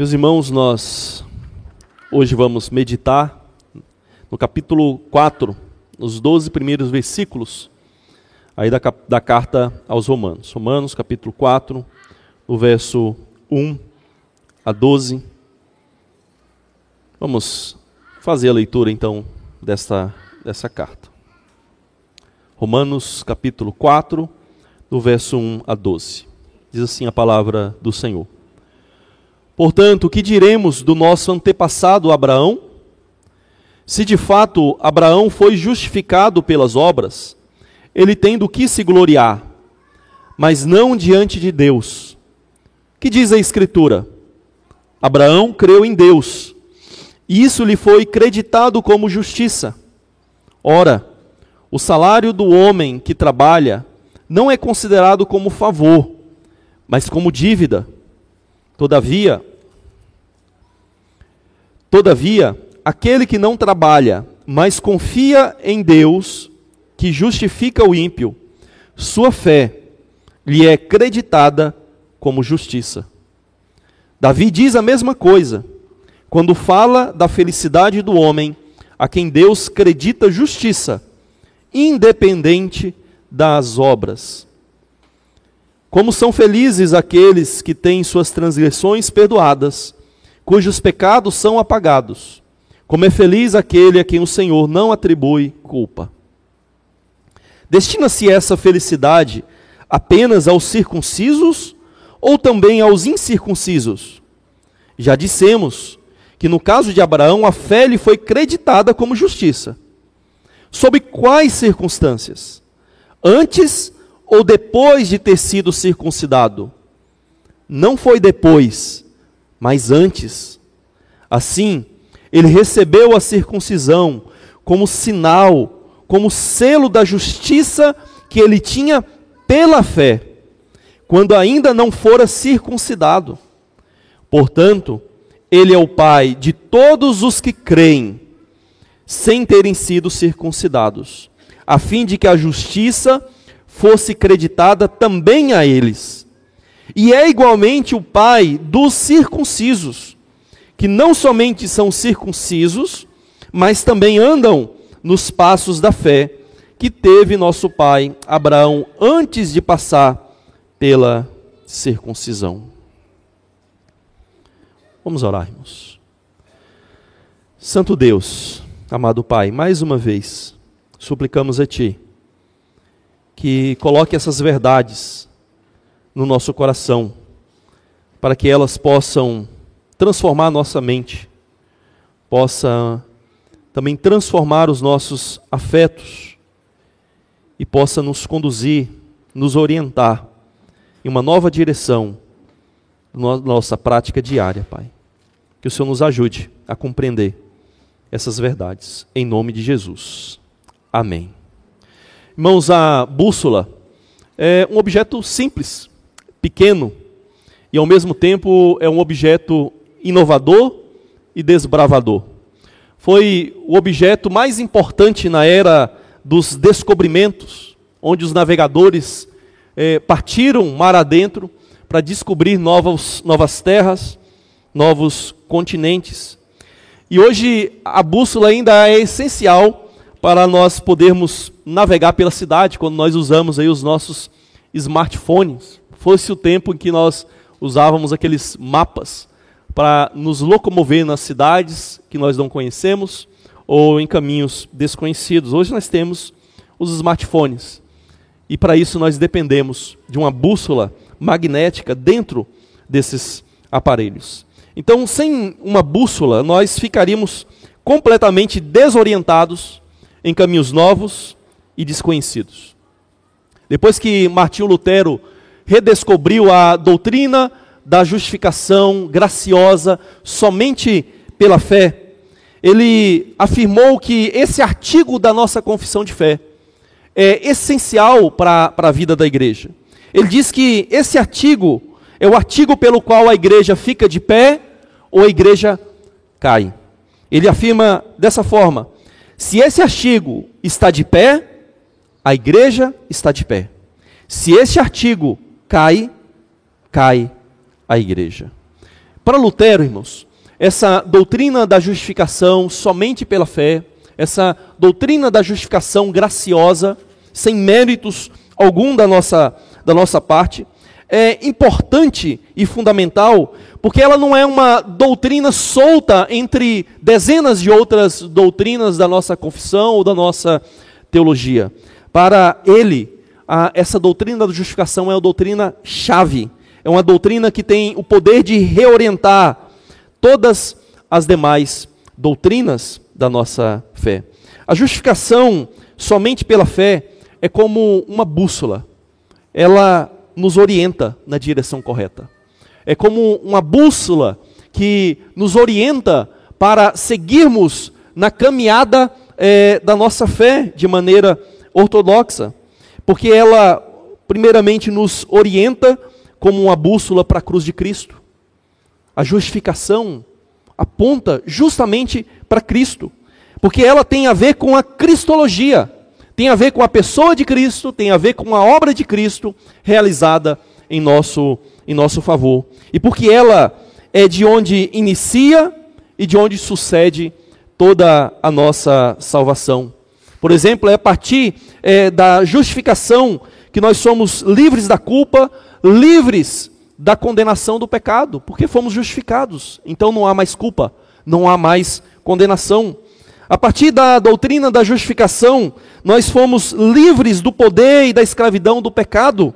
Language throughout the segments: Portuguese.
Meus irmãos, nós hoje vamos meditar no capítulo 4, nos 12 primeiros versículos aí da, da carta aos Romanos. Romanos, capítulo 4, no verso 1 a 12. Vamos fazer a leitura então desta, dessa carta. Romanos, capítulo 4, do verso 1 a 12. Diz assim a palavra do Senhor. Portanto, o que diremos do nosso antepassado Abraão? Se de fato Abraão foi justificado pelas obras, ele tem do que se gloriar, mas não diante de Deus. Que diz a Escritura? Abraão creu em Deus, e isso lhe foi creditado como justiça. Ora, o salário do homem que trabalha não é considerado como favor, mas como dívida. Todavia, todavia, aquele que não trabalha, mas confia em Deus, que justifica o ímpio, sua fé lhe é creditada como justiça. Davi diz a mesma coisa quando fala da felicidade do homem a quem Deus credita justiça, independente das obras. Como são felizes aqueles que têm suas transgressões perdoadas, cujos pecados são apagados. Como é feliz aquele a quem o Senhor não atribui culpa. Destina-se essa felicidade apenas aos circuncisos ou também aos incircuncisos? Já dissemos que no caso de Abraão a fé lhe foi creditada como justiça. Sob quais circunstâncias? Antes ou depois de ter sido circuncidado? Não foi depois, mas antes. Assim, ele recebeu a circuncisão como sinal como selo da justiça que ele tinha pela fé, quando ainda não fora circuncidado. Portanto, ele é o pai de todos os que creem, sem terem sido circuncidados, a fim de que a justiça fosse creditada também a eles. E é igualmente o pai dos circuncisos, que não somente são circuncisos, mas também andam nos passos da fé que teve nosso pai Abraão antes de passar pela circuncisão. Vamos orar, irmãos. Santo Deus, amado Pai, mais uma vez, suplicamos a Ti que coloque essas verdades no nosso coração, para que elas possam transformar nossa mente, possa também transformar os nossos afetos e possa nos conduzir, nos orientar em uma nova direção na nossa prática diária, Pai. Que o Senhor nos ajude a compreender essas verdades, em nome de Jesus. Amém. Irmãos, a bússola é um objeto simples, pequeno, e ao mesmo tempo é um objeto inovador e desbravador foi o objeto mais importante na era dos descobrimentos, onde os navegadores eh, partiram mar adentro para descobrir novos, novas terras, novos continentes. E hoje a bússola ainda é essencial para nós podermos navegar pela cidade quando nós usamos aí os nossos smartphones. Fosse o tempo em que nós usávamos aqueles mapas para nos locomover nas cidades que nós não conhecemos ou em caminhos desconhecidos. Hoje nós temos os smartphones. E para isso nós dependemos de uma bússola magnética dentro desses aparelhos. Então, sem uma bússola, nós ficaríamos completamente desorientados em caminhos novos e desconhecidos. Depois que Martinho Lutero redescobriu a doutrina da justificação graciosa somente pela fé, ele afirmou que esse artigo da nossa confissão de fé é essencial para a vida da igreja. Ele diz que esse artigo é o artigo pelo qual a igreja fica de pé ou a igreja cai. Ele afirma dessa forma: se esse artigo está de pé, a igreja está de pé. Se esse artigo cai, cai a igreja. Para Lutero, irmãos, essa doutrina da justificação somente pela fé, essa doutrina da justificação graciosa, sem méritos algum da nossa, da nossa parte, é importante e fundamental, porque ela não é uma doutrina solta entre dezenas de outras doutrinas da nossa confissão ou da nossa teologia. Para ele, a, essa doutrina da justificação é uma doutrina chave, é uma doutrina que tem o poder de reorientar todas as demais doutrinas da nossa fé. A justificação somente pela fé é como uma bússola. Ela nos orienta na direção correta. É como uma bússola que nos orienta para seguirmos na caminhada é, da nossa fé de maneira ortodoxa, porque ela, primeiramente, nos orienta como uma bússola para a cruz de Cristo. A justificação aponta justamente para Cristo, porque ela tem a ver com a cristologia, tem a ver com a pessoa de Cristo, tem a ver com a obra de Cristo realizada em nosso, em nosso favor. E porque ela é de onde inicia e de onde sucede toda a nossa salvação. Por exemplo, é a partir é, da justificação que nós somos livres da culpa, livres da condenação do pecado, porque fomos justificados. Então não há mais culpa, não há mais condenação. A partir da doutrina da justificação, nós fomos livres do poder e da escravidão do pecado,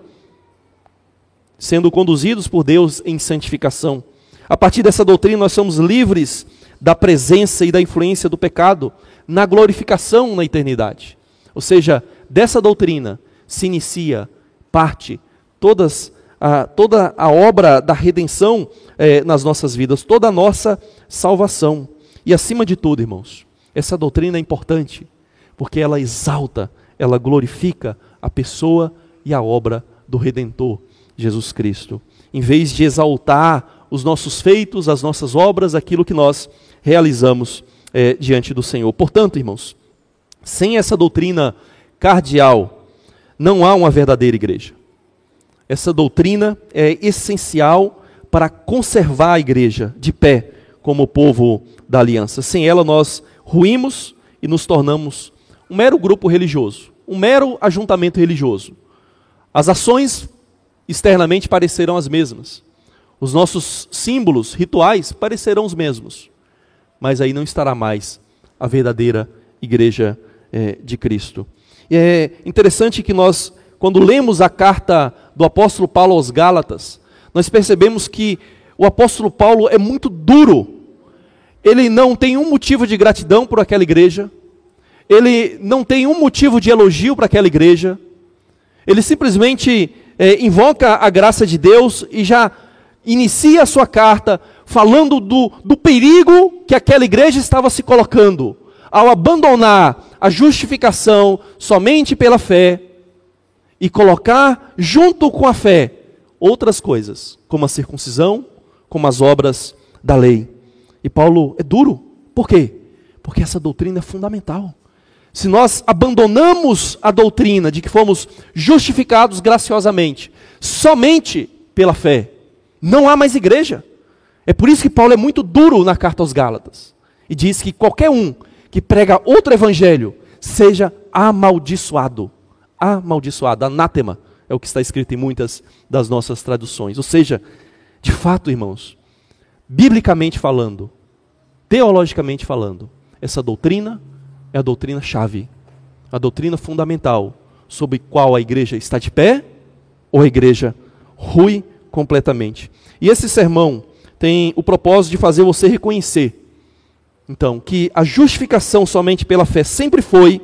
sendo conduzidos por Deus em santificação. A partir dessa doutrina, nós somos livres da presença e da influência do pecado na glorificação na eternidade. Ou seja, dessa doutrina se inicia, parte, todas a, toda a obra da redenção é, nas nossas vidas, toda a nossa salvação. E acima de tudo, irmãos, essa doutrina é importante, porque ela exalta, ela glorifica a pessoa e a obra do Redentor, Jesus Cristo. Em vez de exaltar os nossos feitos, as nossas obras, aquilo que nós realizamos é, diante do Senhor. Portanto, irmãos, sem essa doutrina cardial, não há uma verdadeira igreja. Essa doutrina é essencial para conservar a igreja de pé como povo da aliança. Sem ela, nós ruímos e nos tornamos um mero grupo religioso, um mero ajuntamento religioso. As ações externamente parecerão as mesmas. Os nossos símbolos, rituais, parecerão os mesmos. Mas aí não estará mais a verdadeira igreja é, de Cristo. E é interessante que nós, quando lemos a carta do apóstolo Paulo aos Gálatas, nós percebemos que o apóstolo Paulo é muito duro. Ele não tem um motivo de gratidão por aquela igreja. Ele não tem um motivo de elogio para aquela igreja. Ele simplesmente é, invoca a graça de Deus e já inicia a sua carta falando do, do perigo que aquela igreja estava se colocando ao abandonar a justificação somente pela fé e colocar junto com a fé outras coisas, como a circuncisão, como as obras da lei. E Paulo é duro. Por quê? Porque essa doutrina é fundamental. Se nós abandonamos a doutrina de que fomos justificados graciosamente somente pela fé, não há mais igreja. É por isso que Paulo é muito duro na carta aos Gálatas. E diz que qualquer um que prega outro evangelho seja amaldiçoado amaldiçoado, anátema, é o que está escrito em muitas das nossas traduções. Ou seja, de fato, irmãos, biblicamente falando, teologicamente falando, essa doutrina é a doutrina chave, a doutrina fundamental sobre qual a igreja está de pé ou a igreja rui completamente. E esse sermão tem o propósito de fazer você reconhecer, então, que a justificação somente pela fé sempre foi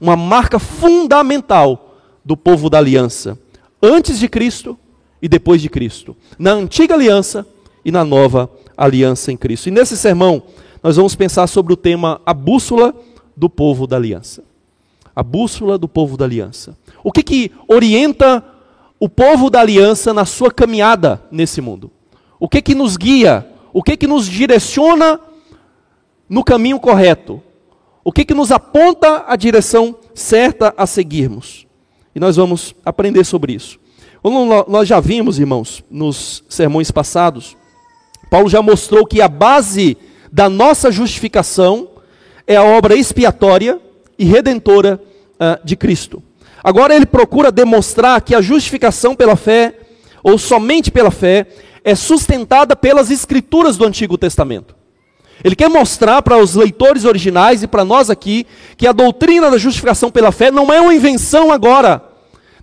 uma marca fundamental do povo da aliança, antes de Cristo e depois de Cristo, na antiga aliança e na nova aliança em Cristo. E nesse sermão, nós vamos pensar sobre o tema a bússola do povo da aliança. A bússola do povo da aliança. O que, que orienta o povo da aliança na sua caminhada nesse mundo? O que, que nos guia? O que, que nos direciona no caminho correto? O que, que nos aponta a direção certa a seguirmos? E nós vamos aprender sobre isso. Como nós já vimos, irmãos, nos sermões passados, Paulo já mostrou que a base da nossa justificação é a obra expiatória e redentora uh, de Cristo. Agora ele procura demonstrar que a justificação pela fé, ou somente pela fé, é sustentada pelas escrituras do Antigo Testamento. Ele quer mostrar para os leitores originais e para nós aqui que a doutrina da justificação pela fé não é uma invenção agora.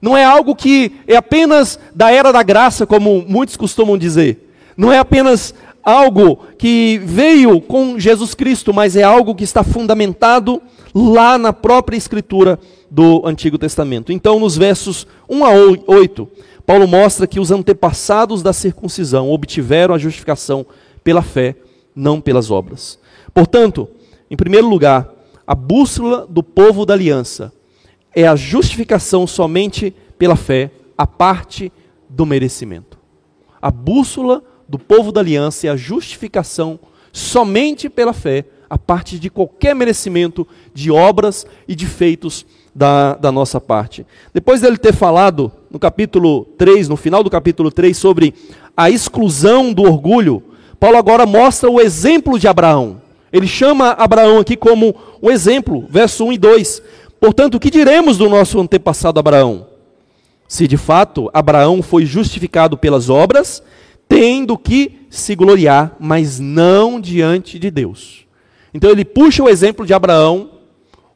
Não é algo que é apenas da era da graça, como muitos costumam dizer. Não é apenas algo que veio com Jesus Cristo, mas é algo que está fundamentado lá na própria Escritura do Antigo Testamento. Então, nos versos 1 a 8, Paulo mostra que os antepassados da circuncisão obtiveram a justificação pela fé, não pelas obras. Portanto, em primeiro lugar, a bússola do povo da aliança é a justificação somente pela fé, a parte do merecimento. A bússola do povo da aliança é a justificação somente pela fé, a parte de qualquer merecimento de obras e de feitos da, da nossa parte. Depois dele ter falado no capítulo 3, no final do capítulo 3, sobre a exclusão do orgulho, Paulo agora mostra o exemplo de Abraão. Ele chama Abraão aqui como um exemplo, verso 1 e 2. Portanto, o que diremos do nosso antepassado Abraão? Se de fato Abraão foi justificado pelas obras, tendo que se gloriar, mas não diante de Deus. Então ele puxa o exemplo de Abraão,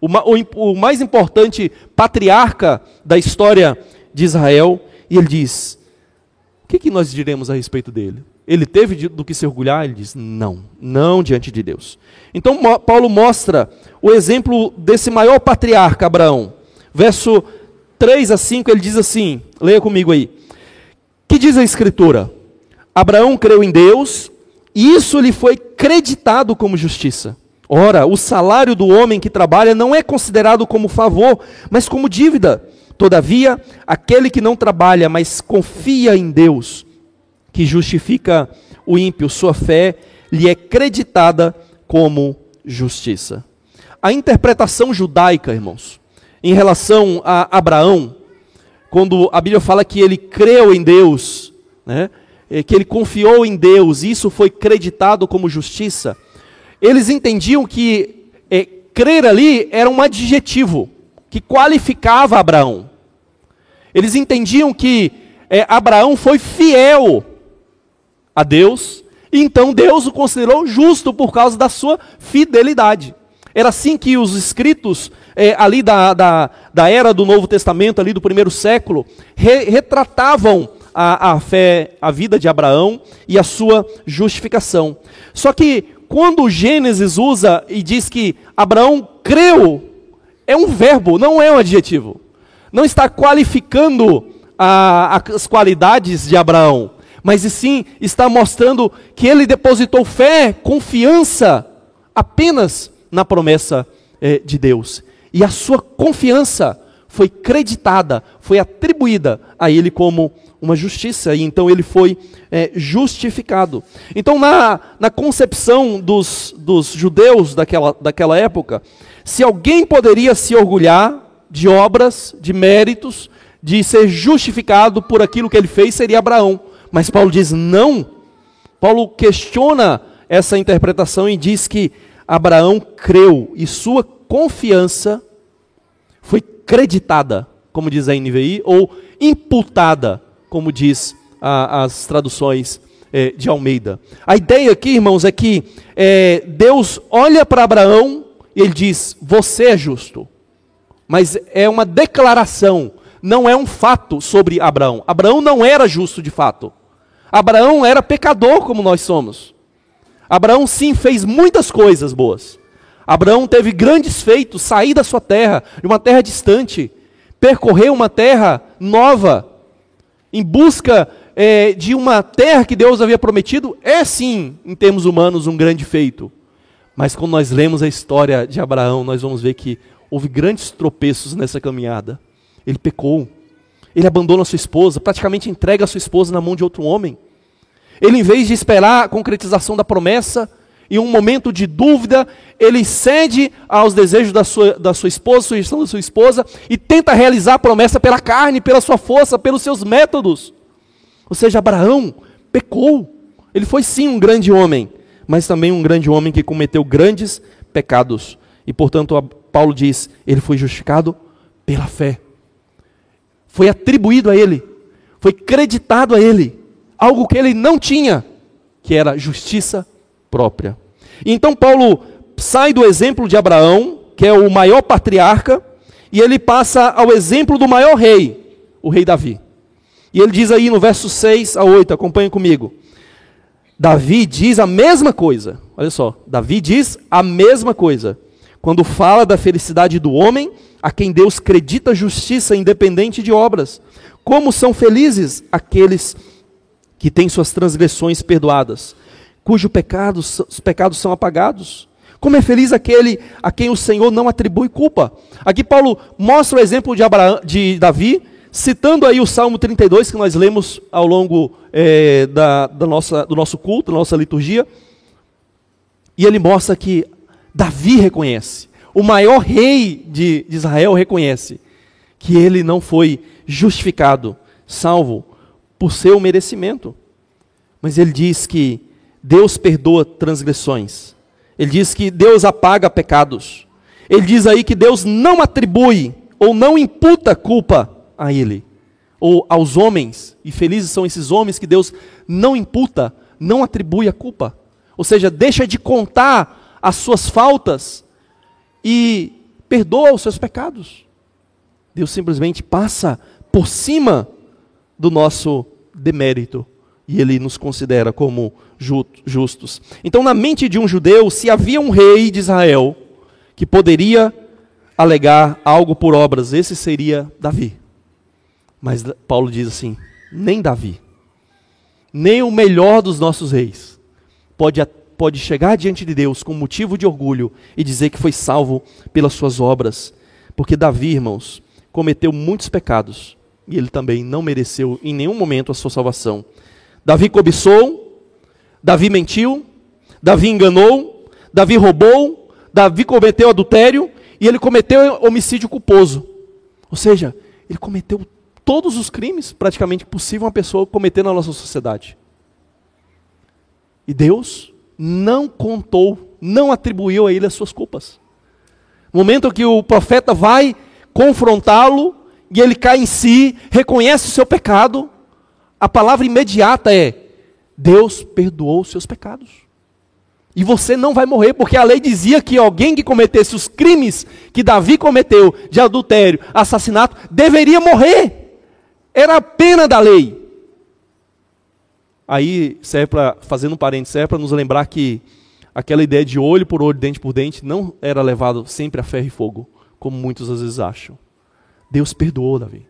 o, mais importante patriarca da história de Israel, e ele diz: o que, que nós diremos a respeito dele? Ele teve do que se orgulhar? Ele diz: não, não diante de Deus. Então Paulo mostra o exemplo desse maior patriarca, Abraão. Verso 3 a 5, ele diz assim: leia comigo aí. Que diz a Escritura? Abraão creu em Deus, e isso lhe foi creditado como justiça. Ora, o salário do homem que trabalha não é considerado como favor, mas como dívida. Todavia, aquele que não trabalha, mas confia em Deus, que justifica o ímpio, sua fé lhe é creditada como justiça. A interpretação judaica, irmãos, em relação a Abraão, quando a Bíblia fala que ele creu em Deus, né, que ele confiou em Deus, e isso foi creditado como justiça, eles entendiam que é, crer ali era um adjetivo que qualificava Abraão. Eles entendiam que é, Abraão foi fiel a Deus, e então Deus o considerou justo por causa da sua fidelidade. Era assim que os escritos é, ali da, da, da, era do Novo Testamento, ali do primeiro século, re, retratavam a, a fé, a vida de Abraão e a sua justificação. Só que quando Gênesis usa e diz que Abraão creu, é um verbo, não é um adjetivo. Não está qualificando a, as qualidades de Abraão, mas sim está mostrando que ele depositou fé, confiança apenas na promessa eh, de Deus. E a sua confiança foi creditada, foi atribuída a ele como uma justiça, e então ele foi é, justificado. Então, na, na concepção dos, dos judeus daquela, daquela época, se alguém poderia se orgulhar de obras, de méritos, de ser justificado por aquilo que ele fez, seria Abraão. Mas Paulo diz não. Paulo questiona essa interpretação e diz que Abraão creu e sua confiança foi creditada, como diz a NVI, ou imputada, como diz a, as traduções é, de Almeida. A ideia aqui, irmãos, é que é, Deus olha para Abraão e ele diz: Você é justo. Mas é uma declaração, não é um fato sobre Abraão. Abraão não era justo de fato. Abraão era pecador como nós somos. Abraão sim fez muitas coisas boas. Abraão teve grandes feitos, sair da sua terra, de uma terra distante, percorrer uma terra nova, em busca é, de uma terra que Deus havia prometido, é sim, em termos humanos, um grande feito. Mas quando nós lemos a história de Abraão, nós vamos ver que houve grandes tropeços nessa caminhada. Ele pecou, ele abandona sua esposa, praticamente entrega a sua esposa na mão de outro homem. Ele, em vez de esperar a concretização da promessa, em um momento de dúvida, ele cede aos desejos da sua, da sua esposa, sugestão da sua esposa, e tenta realizar a promessa pela carne, pela sua força, pelos seus métodos. Ou seja, Abraão pecou, Ele foi sim um grande homem, mas também um grande homem que cometeu grandes pecados. E portanto, Paulo diz: ele foi justificado pela fé. Foi atribuído a ele, foi creditado a ele, algo que ele não tinha, que era justiça própria. Então Paulo sai do exemplo de Abraão, que é o maior patriarca, e ele passa ao exemplo do maior rei, o rei Davi. E ele diz aí no verso 6 a 8, acompanhe comigo. Davi diz a mesma coisa. Olha só, Davi diz a mesma coisa. Quando fala da felicidade do homem, a quem Deus credita justiça independente de obras. Como são felizes aqueles que têm suas transgressões perdoadas, cujos pecados, os pecados são apagados. Como é feliz aquele a quem o Senhor não atribui culpa. Aqui Paulo mostra o exemplo de, Abraão, de Davi, citando aí o Salmo 32, que nós lemos ao longo é, da, da nossa, do nosso culto, da nossa liturgia. E ele mostra que Davi reconhece, o maior rei de, de Israel reconhece, que ele não foi justificado, salvo por seu merecimento. Mas ele diz que Deus perdoa transgressões ele diz que Deus apaga pecados. Ele diz aí que Deus não atribui ou não imputa culpa a ele ou aos homens. E felizes são esses homens que Deus não imputa, não atribui a culpa. Ou seja, deixa de contar as suas faltas e perdoa os seus pecados. Deus simplesmente passa por cima do nosso demérito e ele nos considera como justos. Então, na mente de um judeu, se havia um rei de Israel que poderia alegar algo por obras, esse seria Davi. Mas Paulo diz assim: nem Davi, nem o melhor dos nossos reis pode, pode chegar diante de Deus com motivo de orgulho e dizer que foi salvo pelas suas obras. Porque Davi, irmãos, cometeu muitos pecados e ele também não mereceu em nenhum momento a sua salvação. Davi cobiçou, Davi mentiu, Davi enganou, Davi roubou, Davi cometeu adultério e ele cometeu homicídio culposo. Ou seja, ele cometeu todos os crimes praticamente possível uma pessoa cometer na nossa sociedade. E Deus não contou, não atribuiu a ele as suas culpas. No momento que o profeta vai confrontá-lo e ele cai em si, reconhece o seu pecado, a palavra imediata é: Deus perdoou os seus pecados. E você não vai morrer, porque a lei dizia que alguém que cometesse os crimes que Davi cometeu, de adultério, assassinato, deveria morrer. Era a pena da lei. Aí serve para, fazendo um parênteses, serve para nos lembrar que aquela ideia de olho por olho, dente por dente, não era levado sempre a ferro e fogo, como muitos às vezes acham. Deus perdoou Davi.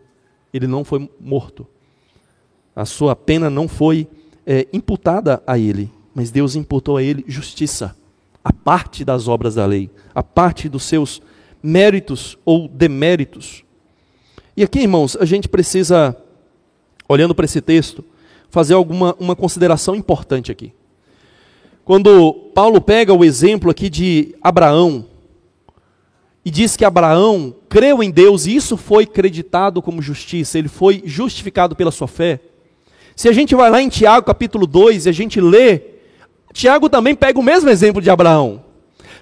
Ele não foi morto. A sua pena não foi é, imputada a ele, mas Deus imputou a ele justiça, a parte das obras da lei, a parte dos seus méritos ou deméritos. E aqui, irmãos, a gente precisa, olhando para esse texto, fazer alguma uma consideração importante aqui. Quando Paulo pega o exemplo aqui de Abraão, e diz que Abraão creu em Deus e isso foi creditado como justiça, ele foi justificado pela sua fé. Se a gente vai lá em Tiago capítulo 2 e a gente lê, Tiago também pega o mesmo exemplo de Abraão.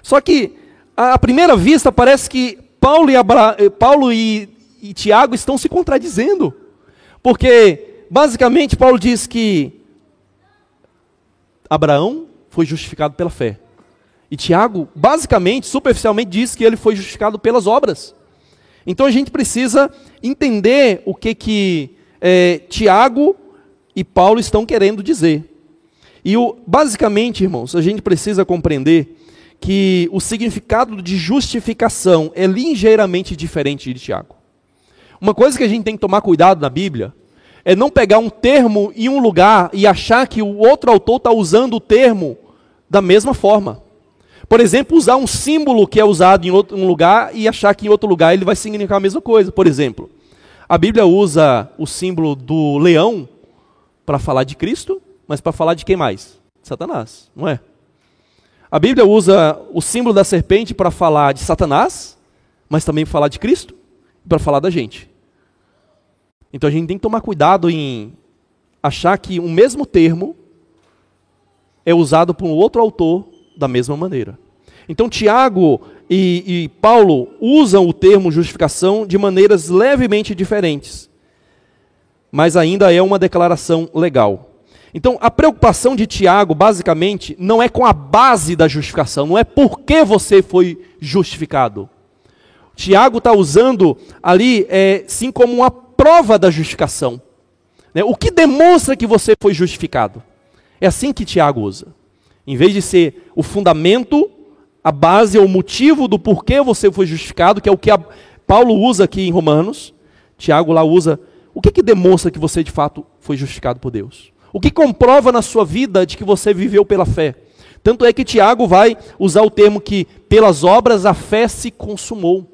Só que, à primeira vista, parece que Paulo e, Abra... Eh, Paulo e... e Tiago estão se contradizendo. Porque, basicamente, Paulo diz que Abraão foi justificado pela fé. E Tiago, basicamente, superficialmente, diz que ele foi justificado pelas obras. Então a gente precisa entender o que que é, Tiago e Paulo estão querendo dizer. E o, basicamente, irmãos, a gente precisa compreender que o significado de justificação é ligeiramente diferente de Tiago. Uma coisa que a gente tem que tomar cuidado na Bíblia é não pegar um termo em um lugar e achar que o outro autor está usando o termo da mesma forma. Por exemplo, usar um símbolo que é usado em outro um lugar e achar que em outro lugar ele vai significar a mesma coisa. Por exemplo, a Bíblia usa o símbolo do leão para falar de Cristo, mas para falar de quem mais? Satanás, não é? A Bíblia usa o símbolo da serpente para falar de Satanás, mas também para falar de Cristo e para falar da gente. Então a gente tem que tomar cuidado em achar que o mesmo termo é usado por um outro autor da mesma maneira. Então, Tiago e, e Paulo usam o termo justificação de maneiras levemente diferentes, mas ainda é uma declaração legal. Então, a preocupação de Tiago, basicamente, não é com a base da justificação, não é por que você foi justificado. Tiago está usando ali, é, sim, como uma prova da justificação. Né? O que demonstra que você foi justificado? É assim que Tiago usa. Em vez de ser o fundamento, a base, o motivo do porquê você foi justificado, que é o que Paulo usa aqui em Romanos, Tiago lá usa, o que, que demonstra que você de fato foi justificado por Deus? O que comprova na sua vida de que você viveu pela fé? Tanto é que Tiago vai usar o termo que pelas obras a fé se consumou.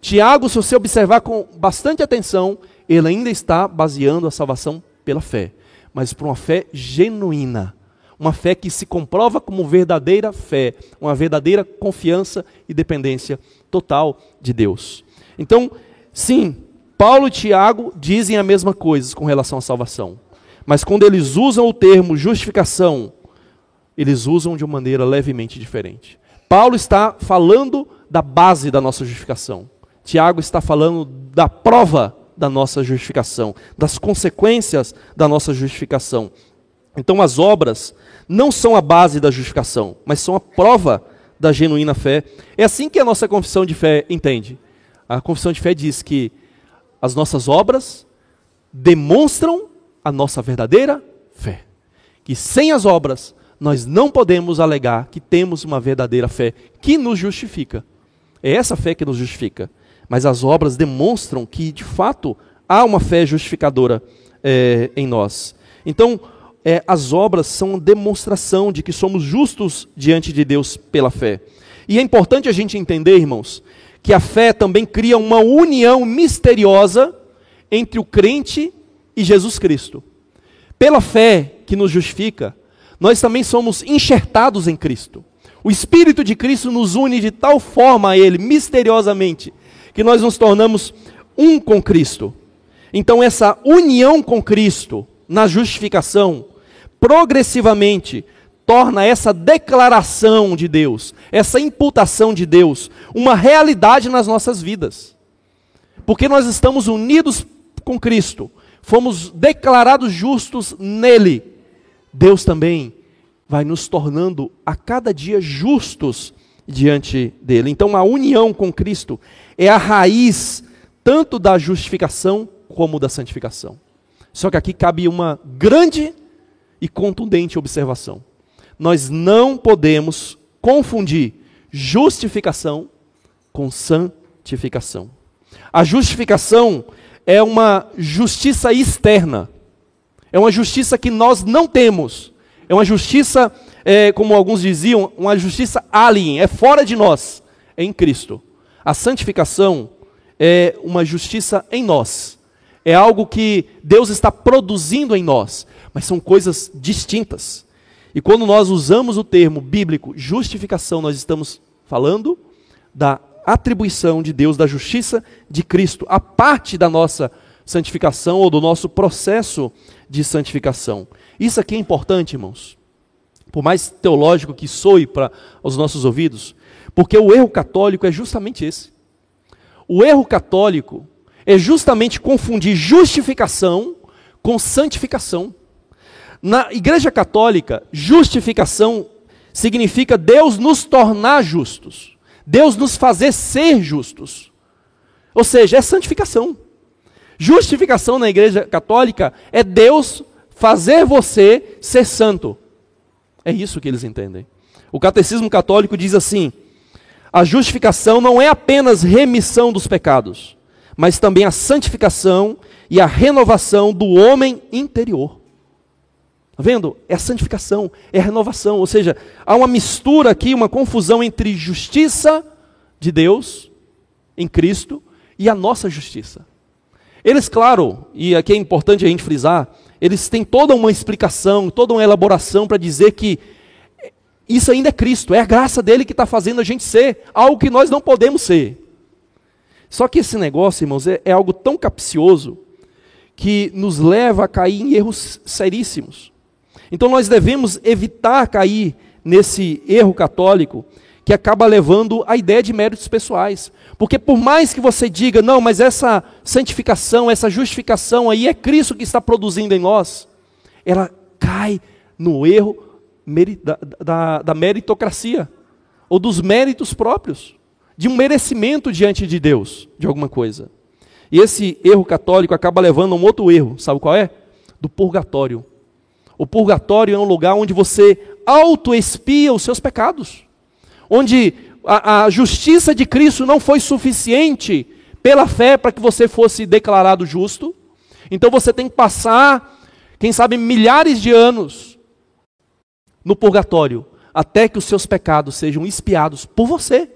Tiago, se você observar com bastante atenção, ele ainda está baseando a salvação pela fé, mas por uma fé genuína, uma fé que se comprova como verdadeira fé, uma verdadeira confiança e dependência total de Deus. Então, sim, Paulo e Tiago dizem a mesma coisa com relação à salvação, mas quando eles usam o termo justificação, eles usam de uma maneira levemente diferente. Paulo está falando da base da nossa justificação. Tiago está falando da prova da nossa justificação, das consequências da nossa justificação. Então, as obras não são a base da justificação, mas são a prova da genuína fé. É assim que a nossa confissão de fé entende. A confissão de fé diz que as nossas obras demonstram a nossa verdadeira fé. Que sem as obras nós não podemos alegar que temos uma verdadeira fé que nos justifica. É essa fé que nos justifica mas as obras demonstram que, de fato, há uma fé justificadora é, em nós. Então, é, as obras são uma demonstração de que somos justos diante de Deus pela fé. E é importante a gente entender, irmãos, que a fé também cria uma união misteriosa entre o crente e Jesus Cristo. Pela fé que nos justifica, nós também somos enxertados em Cristo. O Espírito de Cristo nos une de tal forma a Ele, misteriosamente, que nós nos tornamos um com Cristo. Então, essa união com Cristo na justificação, progressivamente, torna essa declaração de Deus, essa imputação de Deus, uma realidade nas nossas vidas. Porque nós estamos unidos com Cristo, fomos declarados justos nele. Deus também vai nos tornando a cada dia justos diante dele. Então, a união com Cristo é a raiz tanto da justificação como da santificação. Só que aqui cabe uma grande e contundente observação. Nós não podemos confundir justificação com santificação. A justificação é uma justiça externa, é uma justiça que nós não temos, é uma justiça, é, como alguns diziam, uma justiça alien, é fora de nós, é em Cristo. A santificação é uma justiça em nós. É algo que Deus está produzindo em nós, mas são coisas distintas. E quando nós usamos o termo bíblico justificação, nós estamos falando da atribuição de Deus, da justiça de Cristo, a parte da nossa santificação ou do nosso processo de santificação. Isso aqui é importante, irmãos. Por mais teológico que soe para os nossos ouvidos, porque o erro católico é justamente esse. O erro católico é justamente confundir justificação com santificação. Na Igreja Católica, justificação significa Deus nos tornar justos, Deus nos fazer ser justos. Ou seja, é santificação. Justificação na Igreja Católica é Deus fazer você ser santo. É isso que eles entendem. O Catecismo Católico diz assim: a justificação não é apenas remissão dos pecados, mas também a santificação e a renovação do homem interior. Está vendo? É a santificação, é a renovação. Ou seja, há uma mistura aqui, uma confusão entre justiça de Deus em Cristo e a nossa justiça. Eles, claro, e aqui é importante a gente frisar, eles têm toda uma explicação, toda uma elaboração para dizer que isso ainda é Cristo, é a graça dele que está fazendo a gente ser algo que nós não podemos ser. Só que esse negócio, irmãos, é, é algo tão capcioso que nos leva a cair em erros seríssimos. Então nós devemos evitar cair nesse erro católico que acaba levando a ideia de méritos pessoais. Porque por mais que você diga, não, mas essa santificação, essa justificação aí é Cristo que está produzindo em nós, ela cai no erro da, da, da meritocracia, ou dos méritos próprios, de um merecimento diante de Deus, de alguma coisa. E esse erro católico acaba levando a um outro erro, sabe qual é? Do purgatório. O purgatório é um lugar onde você auto-expia os seus pecados onde a, a justiça de Cristo não foi suficiente pela fé para que você fosse declarado justo. Então você tem que passar, quem sabe, milhares de anos no purgatório, até que os seus pecados sejam espiados por você,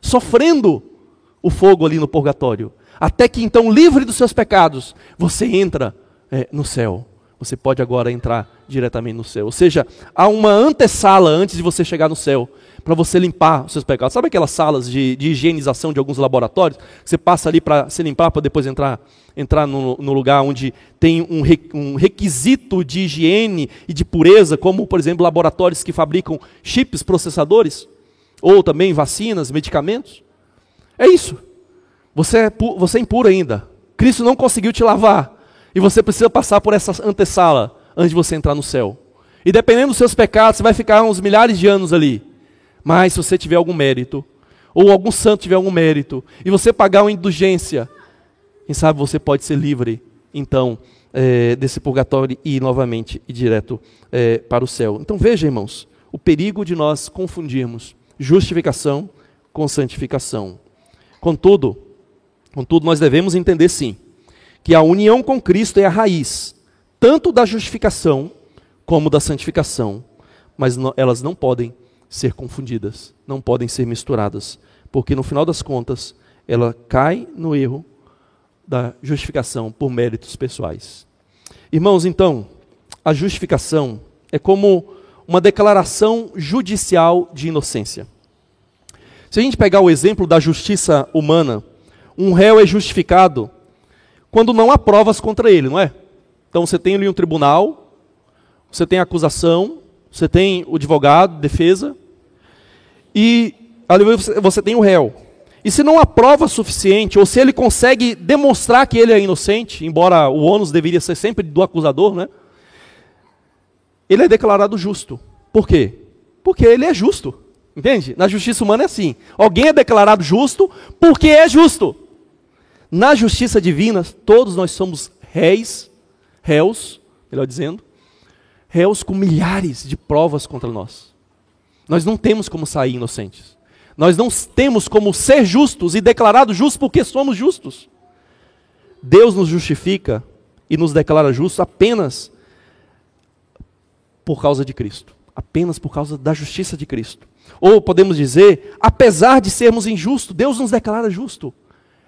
sofrendo o fogo ali no purgatório. Até que então, livre dos seus pecados, você entra é, no céu. Você pode agora entrar diretamente no céu. Ou seja, há uma antessala antes de você chegar no céu para você limpar os seus pecados. Sabe aquelas salas de, de higienização de alguns laboratórios? Você passa ali para se limpar, para depois entrar, entrar no, no, lugar onde tem um, re, um requisito de higiene e de pureza, como, por exemplo, laboratórios que fabricam chips processadores, ou também vacinas, medicamentos. É isso. Você é, você é impuro ainda. Cristo não conseguiu te lavar. E você precisa passar por essa antessala antes de você entrar no céu. E dependendo dos seus pecados, você vai ficar uns milhares de anos ali. Mas se você tiver algum mérito, ou algum santo tiver algum mérito, e você pagar uma indulgência, quem sabe você pode ser livre, então, é, desse purgatório e ir novamente e direto é, para o céu. Então veja, irmãos, o perigo de nós confundirmos justificação com santificação. Contudo, contudo, nós devemos entender sim, que a união com Cristo é a raiz, tanto da justificação como da santificação, mas elas não podem ser confundidas, não podem ser misturadas, porque no final das contas, ela cai no erro da justificação por méritos pessoais. Irmãos, então, a justificação é como uma declaração judicial de inocência. Se a gente pegar o exemplo da justiça humana, um réu é justificado quando não há provas contra ele, não é? Então você tem ali um tribunal, você tem a acusação, você tem o advogado, defesa, e ali você tem o réu. E se não há prova suficiente, ou se ele consegue demonstrar que ele é inocente, embora o ônus deveria ser sempre do acusador, né? Ele é declarado justo. Por quê? Porque ele é justo. Entende? Na justiça humana é assim. Alguém é declarado justo porque é justo. Na justiça divina, todos nós somos réis, réus, melhor dizendo, réus com milhares de provas contra nós. Nós não temos como sair inocentes. Nós não temos como ser justos e declarados justos porque somos justos. Deus nos justifica e nos declara justos apenas por causa de Cristo. Apenas por causa da justiça de Cristo. Ou podemos dizer, apesar de sermos injustos, Deus nos declara justo.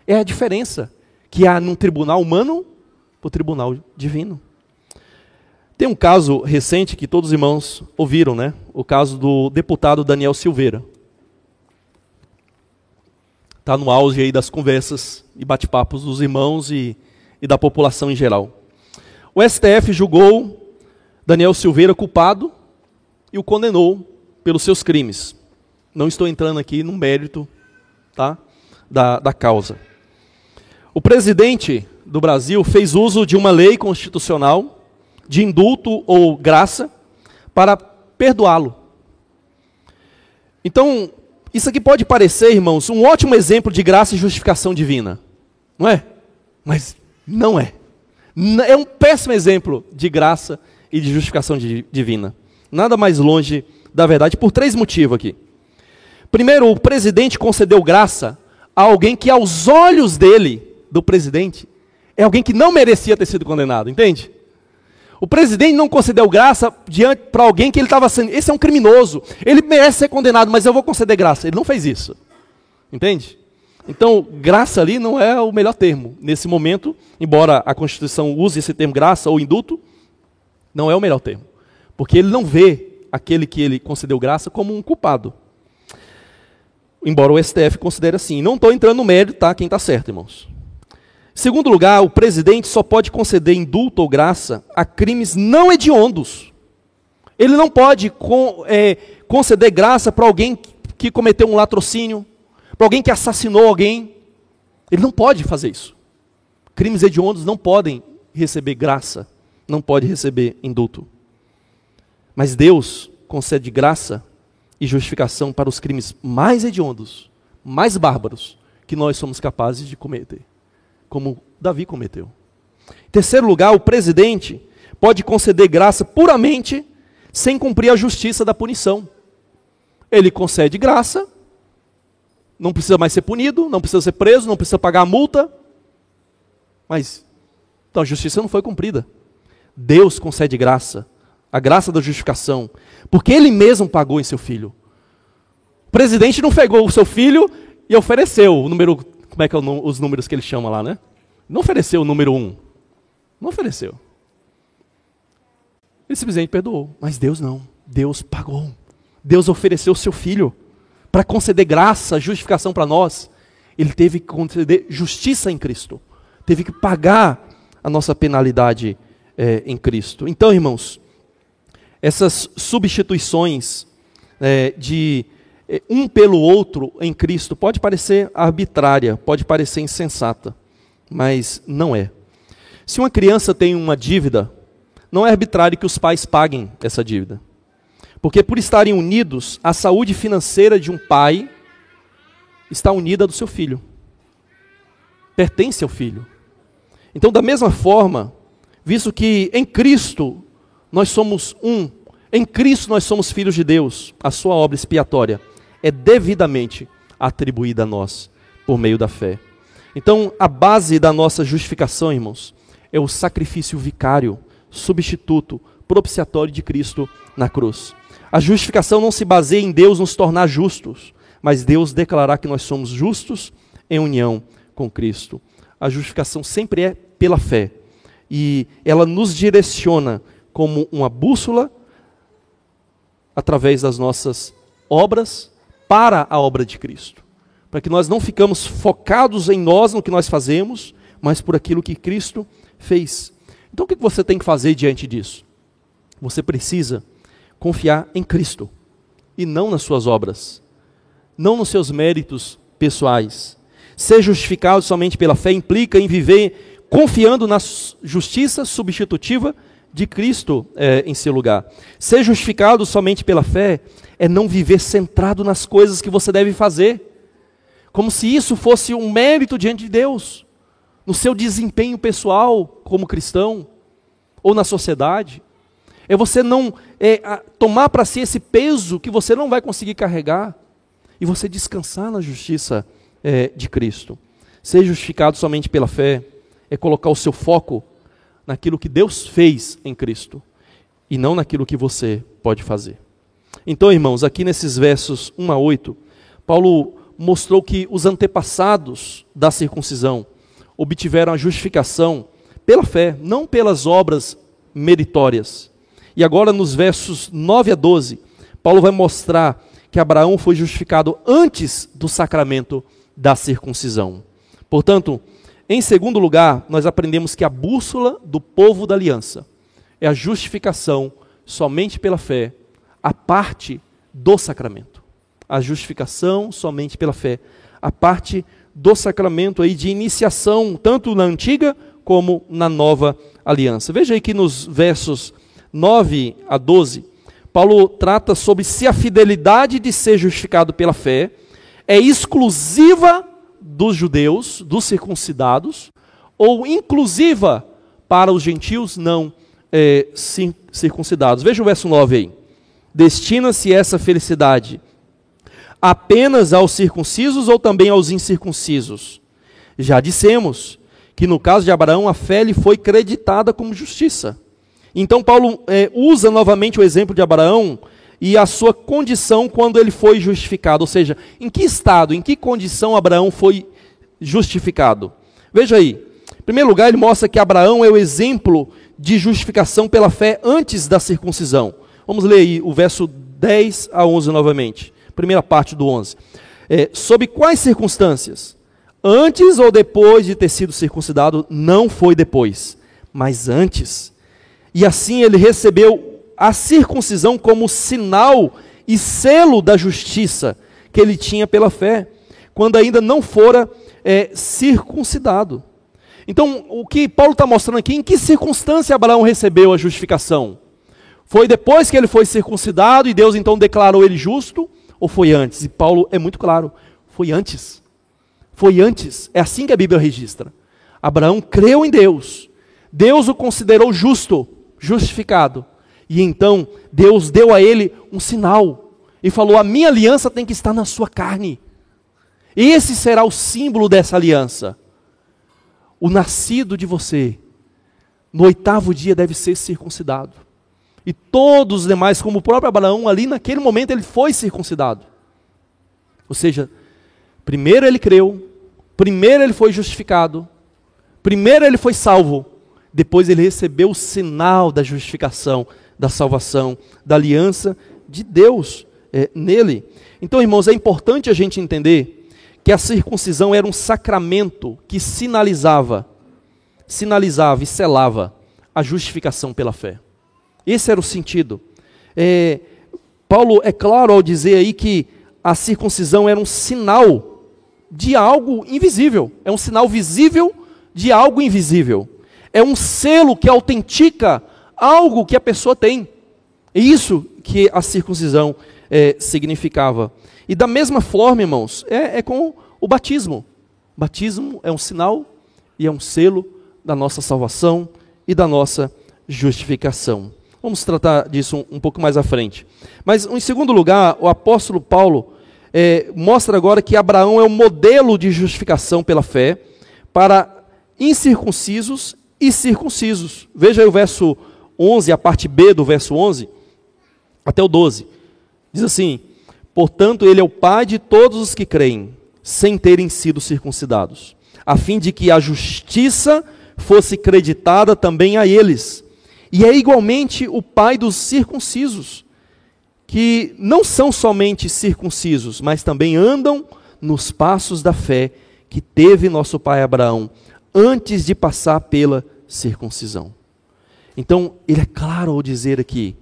É a diferença que há num tribunal humano para o tribunal divino. Tem um caso recente que todos os irmãos ouviram, né? O caso do deputado Daniel Silveira. Está no auge aí das conversas e bate-papos dos irmãos e, e da população em geral. O STF julgou Daniel Silveira culpado e o condenou pelos seus crimes. Não estou entrando aqui no mérito tá, da, da causa. O presidente do Brasil fez uso de uma lei constitucional de indulto ou graça para perdoá-lo. Então, isso aqui pode parecer, irmãos, um ótimo exemplo de graça e justificação divina. Não é? Mas não é. É um péssimo exemplo de graça e de justificação divina. Nada mais longe da verdade, por três motivos aqui. Primeiro, o presidente concedeu graça a alguém que, aos olhos dele, do presidente, é alguém que não merecia ter sido condenado, entende? O presidente não concedeu graça diante para alguém que ele estava sendo. Esse é um criminoso. Ele merece ser condenado, mas eu vou conceder graça. Ele não fez isso. Entende? Então, graça ali não é o melhor termo. Nesse momento, embora a Constituição use esse termo graça ou indulto, não é o melhor termo. Porque ele não vê aquele que ele concedeu graça como um culpado. Embora o STF considere assim. Não estou entrando no mérito, tá? Quem está certo, irmãos. Segundo lugar, o presidente só pode conceder indulto ou graça a crimes não hediondos. Ele não pode com, é, conceder graça para alguém que cometeu um latrocínio, para alguém que assassinou alguém. Ele não pode fazer isso. Crimes hediondos não podem receber graça, não pode receber indulto. Mas Deus concede graça e justificação para os crimes mais hediondos, mais bárbaros que nós somos capazes de cometer, como Davi cometeu. Em terceiro lugar, o presidente pode conceder graça puramente sem cumprir a justiça da punição. Ele concede graça, não precisa mais ser punido, não precisa ser preso, não precisa pagar a multa, mas então a justiça não foi cumprida. Deus concede graça, a graça da justificação, porque Ele mesmo pagou em seu filho. O presidente não pegou o seu filho e ofereceu o número, como é que é os números que ele chama lá, né? Não ofereceu o número um. Não ofereceu. Ele simplesmente perdoou. Mas Deus não. Deus pagou. Deus ofereceu o seu filho para conceder graça, justificação para nós. Ele teve que conceder justiça em Cristo. Teve que pagar a nossa penalidade é, em Cristo. Então, irmãos, essas substituições é, de um pelo outro em Cristo pode parecer arbitrária, pode parecer insensata, mas não é. Se uma criança tem uma dívida, não é arbitrário que os pais paguem essa dívida. Porque por estarem unidos, a saúde financeira de um pai está unida do seu filho. Pertence ao filho. Então, da mesma forma, visto que em Cristo nós somos um. Em Cristo nós somos filhos de Deus. A sua obra expiatória é devidamente atribuída a nós por meio da fé. Então, a base da nossa justificação, irmãos, é o sacrifício vicário, substituto, propiciatório de Cristo na cruz. A justificação não se baseia em Deus nos tornar justos, mas Deus declarar que nós somos justos em união com Cristo. A justificação sempre é pela fé. E ela nos direciona como uma bússola através das nossas obras para a obra de Cristo. Para que nós não ficamos focados em nós, no que nós fazemos, mas por aquilo que Cristo fez. Então o que você tem que fazer diante disso? Você precisa confiar em Cristo e não nas suas obras, não nos seus méritos pessoais. Ser justificado somente pela fé implica em viver confiando na justiça substitutiva de Cristo é, em seu lugar. Ser justificado somente pela fé é não viver centrado nas coisas que você deve fazer, como se isso fosse um mérito diante de Deus, no seu desempenho pessoal como cristão ou na sociedade. É você não é, tomar para si esse peso que você não vai conseguir carregar e você descansar na justiça é, de Cristo. Ser justificado somente pela fé é colocar o seu foco naquilo que Deus fez em Cristo e não naquilo que você pode fazer. Então, irmãos, aqui nesses versos 1 a 8, Paulo mostrou que os antepassados da circuncisão obtiveram a justificação pela fé, não pelas obras meritórias. E agora, nos versos 9 a 12, Paulo vai mostrar que Abraão foi justificado antes do sacramento da circuncisão. Portanto, em segundo lugar, nós aprendemos que a bússola do povo da aliança é a justificação somente pela fé, a parte do sacramento. A justificação somente pela fé, a parte do sacramento aí de iniciação, tanto na antiga como na nova aliança. Veja aí que nos versos 9 a 12, Paulo trata sobre se a fidelidade de ser justificado pela fé é exclusiva dos judeus, dos circuncidados, ou inclusiva para os gentios não é, circuncidados. Veja o verso 9 aí. Destina-se essa felicidade apenas aos circuncisos ou também aos incircuncisos? Já dissemos que no caso de Abraão a fé lhe foi creditada como justiça. Então Paulo é, usa novamente o exemplo de Abraão e a sua condição quando ele foi justificado, ou seja, em que estado, em que condição Abraão foi justificado. Veja aí, em primeiro lugar, ele mostra que Abraão é o exemplo de justificação pela fé antes da circuncisão. Vamos ler aí o verso 10 a 11 novamente, primeira parte do 11. É, sob quais circunstâncias? Antes ou depois de ter sido circuncidado? Não foi depois, mas antes. E assim ele recebeu a circuncisão como sinal e selo da justiça que ele tinha pela fé, quando ainda não fora é, circuncidado. Então, o que Paulo está mostrando aqui, em que circunstância Abraão recebeu a justificação? Foi depois que ele foi circuncidado e Deus então declarou ele justo? Ou foi antes? E Paulo é muito claro: foi antes. Foi antes. É assim que a Bíblia registra. Abraão creu em Deus. Deus o considerou justo, justificado. E então Deus deu a ele um sinal e falou: A minha aliança tem que estar na sua carne. Esse será o símbolo dessa aliança. O nascido de você, no oitavo dia, deve ser circuncidado. E todos os demais, como o próprio Abraão, ali naquele momento ele foi circuncidado. Ou seja, primeiro ele creu, primeiro ele foi justificado, primeiro ele foi salvo, depois ele recebeu o sinal da justificação, da salvação, da aliança de Deus é, nele. Então, irmãos, é importante a gente entender que a circuncisão era um sacramento que sinalizava, sinalizava e selava a justificação pela fé. Esse era o sentido. É, Paulo é claro ao dizer aí que a circuncisão era um sinal de algo invisível, é um sinal visível de algo invisível. É um selo que autentica algo que a pessoa tem. É isso que a circuncisão é, significava. E da mesma forma, irmãos, é, é com o batismo. O batismo é um sinal e é um selo da nossa salvação e da nossa justificação. Vamos tratar disso um, um pouco mais à frente. Mas, em segundo lugar, o apóstolo Paulo é, mostra agora que Abraão é o modelo de justificação pela fé para incircuncisos e circuncisos. Veja aí o verso 11, a parte B do verso 11, até o 12. Diz assim: Portanto, ele é o pai de todos os que creem, sem terem sido circuncidados, a fim de que a justiça fosse creditada também a eles e é igualmente o pai dos circuncisos, que não são somente circuncisos, mas também andam nos passos da fé que teve nosso pai Abraão antes de passar pela circuncisão. Então, ele é claro ao dizer aqui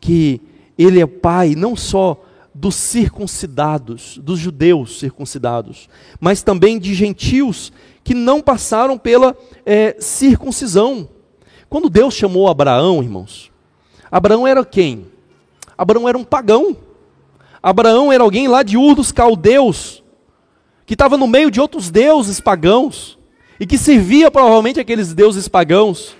que ele é pai não só dos circuncidados, dos judeus circuncidados, mas também de gentios que não passaram pela é, circuncisão. Quando Deus chamou Abraão, irmãos, Abraão era quem? Abraão era um pagão. Abraão era alguém lá de Ur dos Caldeus, que estava no meio de outros deuses pagãos, e que servia provavelmente aqueles deuses pagãos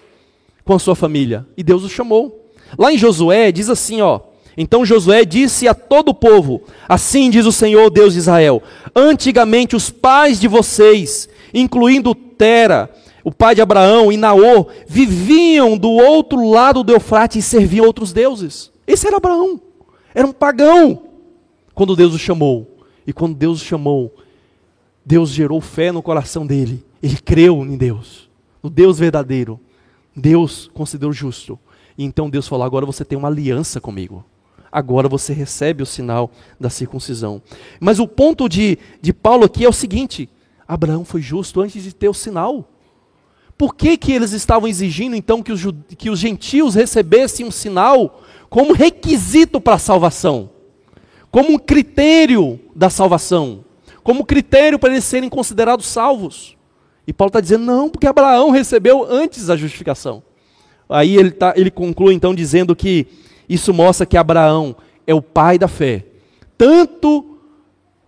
com a sua família. E Deus o chamou. Lá em Josué diz assim, ó: então Josué disse a todo o povo: Assim diz o Senhor Deus de Israel: Antigamente os pais de vocês, incluindo Tera, o pai de Abraão e Naor, viviam do outro lado do Eufrates e serviam outros deuses. Esse era Abraão. Era um pagão. Quando Deus o chamou. E quando Deus o chamou, Deus gerou fé no coração dele. Ele creu em Deus, no Deus verdadeiro. Deus considerou justo. E então Deus falou: agora você tem uma aliança comigo. Agora você recebe o sinal da circuncisão. Mas o ponto de, de Paulo aqui é o seguinte: Abraão foi justo antes de ter o sinal. Por que, que eles estavam exigindo então que os, que os gentios recebessem um sinal como requisito para a salvação? Como um critério da salvação? Como critério para eles serem considerados salvos? E Paulo está dizendo, não, porque Abraão recebeu antes a justificação. Aí ele, tá, ele conclui então dizendo que isso mostra que Abraão é o pai da fé, tanto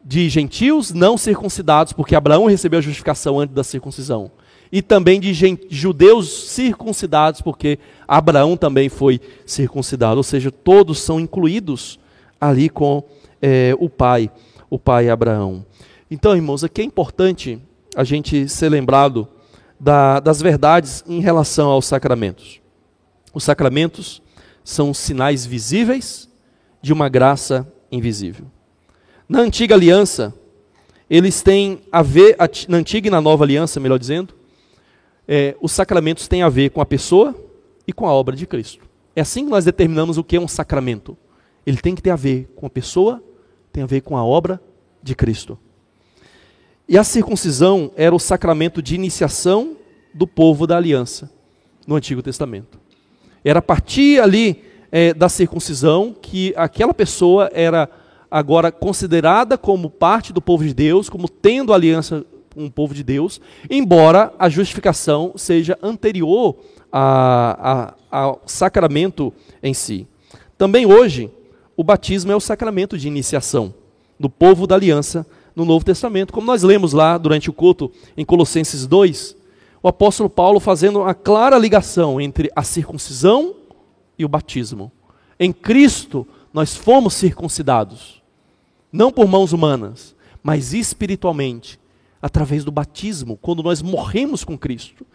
de gentios não circuncidados, porque Abraão recebeu a justificação antes da circuncisão, e também de judeus circuncidados, porque Abraão também foi circuncidado, ou seja, todos são incluídos ali com é, o pai, o pai Abraão. Então, irmãos, aqui é importante a gente ser lembrado da, das verdades em relação aos sacramentos. Os sacramentos são sinais visíveis de uma graça invisível. Na antiga aliança, eles têm a ver, na antiga e na nova aliança, melhor dizendo, é, os sacramentos têm a ver com a pessoa e com a obra de Cristo. É assim que nós determinamos o que é um sacramento. Ele tem que ter a ver com a pessoa, tem a ver com a obra de Cristo. E a circuncisão era o sacramento de iniciação do povo da aliança no Antigo Testamento. Era a partir ali é, da circuncisão, que aquela pessoa era agora considerada como parte do povo de Deus, como tendo aliança o povo de Deus, embora a justificação seja anterior ao sacramento em si. Também hoje, o batismo é o sacramento de iniciação do povo da aliança no Novo Testamento. Como nós lemos lá durante o culto em Colossenses 2, o apóstolo Paulo fazendo uma clara ligação entre a circuncisão e o batismo. Em Cristo nós fomos circuncidados, não por mãos humanas, mas espiritualmente, através do batismo, quando nós morremos com Cristo.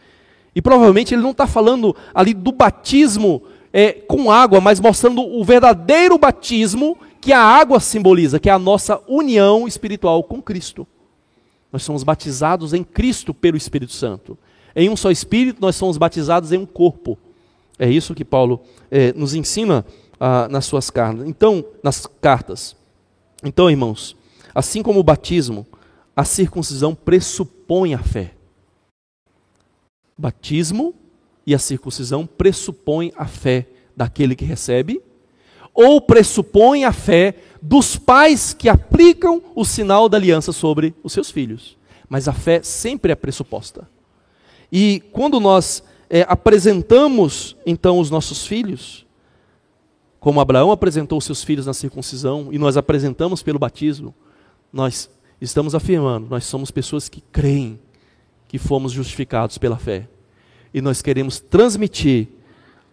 E provavelmente ele não está falando ali do batismo é, com água, mas mostrando o verdadeiro batismo que a água simboliza, que é a nossa união espiritual com Cristo. Nós somos batizados em Cristo pelo Espírito Santo. Em um só Espírito, nós somos batizados em um corpo. É isso que Paulo é, nos ensina ah, nas suas cartas. Então, nas cartas. Então, irmãos, assim como o batismo, a circuncisão pressupõe a fé. Batismo e a circuncisão pressupõem a fé daquele que recebe, ou pressupõem a fé dos pais que aplicam o sinal da aliança sobre os seus filhos. Mas a fé sempre é pressuposta. E quando nós é, apresentamos então os nossos filhos, como Abraão apresentou os seus filhos na circuncisão e nós apresentamos pelo batismo, nós estamos afirmando, nós somos pessoas que creem que fomos justificados pela fé. E nós queremos transmitir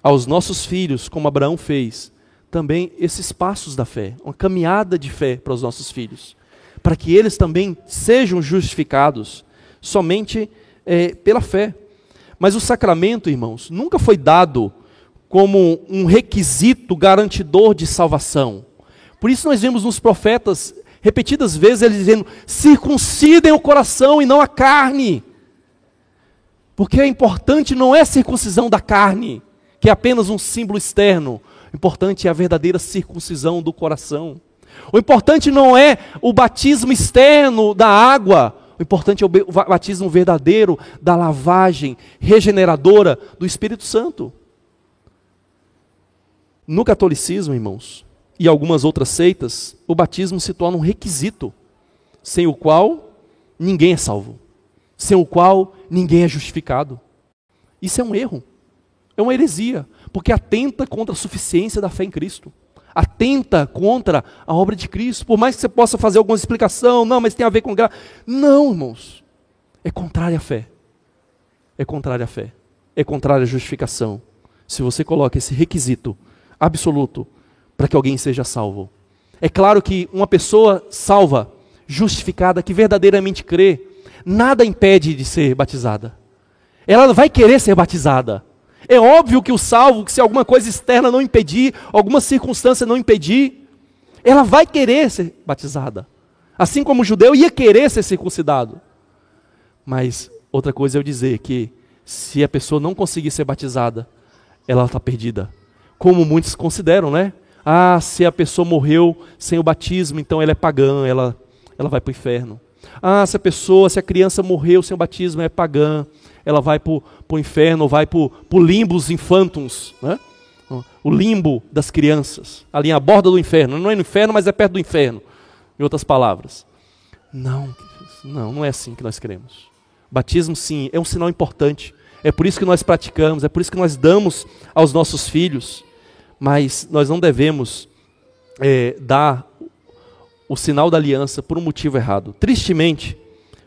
aos nossos filhos, como Abraão fez, também esses passos da fé, uma caminhada de fé para os nossos filhos, para que eles também sejam justificados somente é, pela fé. Mas o sacramento, irmãos, nunca foi dado como um requisito garantidor de salvação. Por isso nós vemos nos profetas repetidas vezes eles dizendo: circuncidem o coração e não a carne. Porque é importante não é a circuncisão da carne, que é apenas um símbolo externo. O importante é a verdadeira circuncisão do coração. O importante não é o batismo externo da água, o importante é o batismo verdadeiro da lavagem regeneradora do Espírito Santo. No catolicismo, irmãos, e algumas outras seitas, o batismo se torna um requisito, sem o qual ninguém é salvo, sem o qual ninguém é justificado. Isso é um erro, é uma heresia, porque atenta contra a suficiência da fé em Cristo atenta contra a obra de Cristo. Por mais que você possa fazer alguma explicação, não, mas tem a ver com graça. Não, irmãos. É contrária à fé. É contrária à fé. É contrária à justificação. Se você coloca esse requisito absoluto para que alguém seja salvo. É claro que uma pessoa salva, justificada, que verdadeiramente crê, nada impede de ser batizada. Ela vai querer ser batizada. É óbvio que o salvo, que se alguma coisa externa não impedir, alguma circunstância não impedir, ela vai querer ser batizada. Assim como o judeu ia querer ser circuncidado. Mas outra coisa é eu dizer que se a pessoa não conseguir ser batizada, ela está perdida. Como muitos consideram, né? Ah, se a pessoa morreu sem o batismo, então ela é pagã, ela, ela vai para o inferno. Ah, se a pessoa, se a criança morreu sem o batismo, é pagã, ela vai para o inferno, vai para o limbus infantums, né? o limbo das crianças, ali à borda do inferno. Não é no inferno, mas é perto do inferno, em outras palavras. Não, não, não é assim que nós queremos. Batismo, sim, é um sinal importante. É por isso que nós praticamos, é por isso que nós damos aos nossos filhos. Mas nós não devemos é, dar o sinal da aliança por um motivo errado. Tristemente,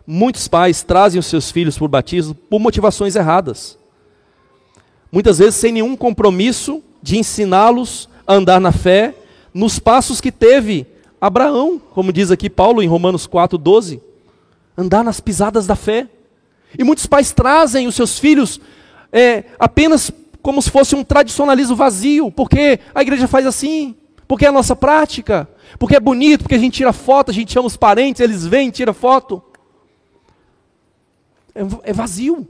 muitos pais trazem os seus filhos por batismo por motivações erradas. Muitas vezes sem nenhum compromisso de ensiná-los a andar na fé nos passos que teve Abraão, como diz aqui Paulo em Romanos 4:12, andar nas pisadas da fé. E muitos pais trazem os seus filhos é, apenas como se fosse um tradicionalismo vazio, porque a igreja faz assim, porque é a nossa prática, porque é bonito, porque a gente tira foto, a gente chama os parentes, eles vêm, tira foto é, é vazio,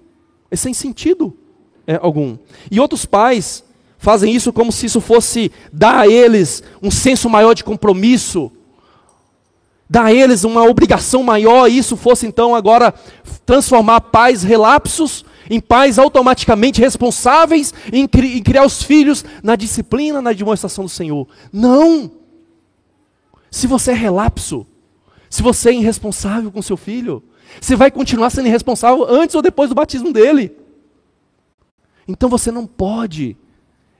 é sem sentido é, algum. E outros pais fazem isso como se isso fosse dar a eles um senso maior de compromisso, dar a eles uma obrigação maior, e isso fosse então agora transformar pais relapsos em pais automaticamente responsáveis em, cri em criar os filhos na disciplina, na demonstração do Senhor. Não! Se você é relapso, se você é irresponsável com seu filho, você vai continuar sendo irresponsável antes ou depois do batismo dele. Então você não pode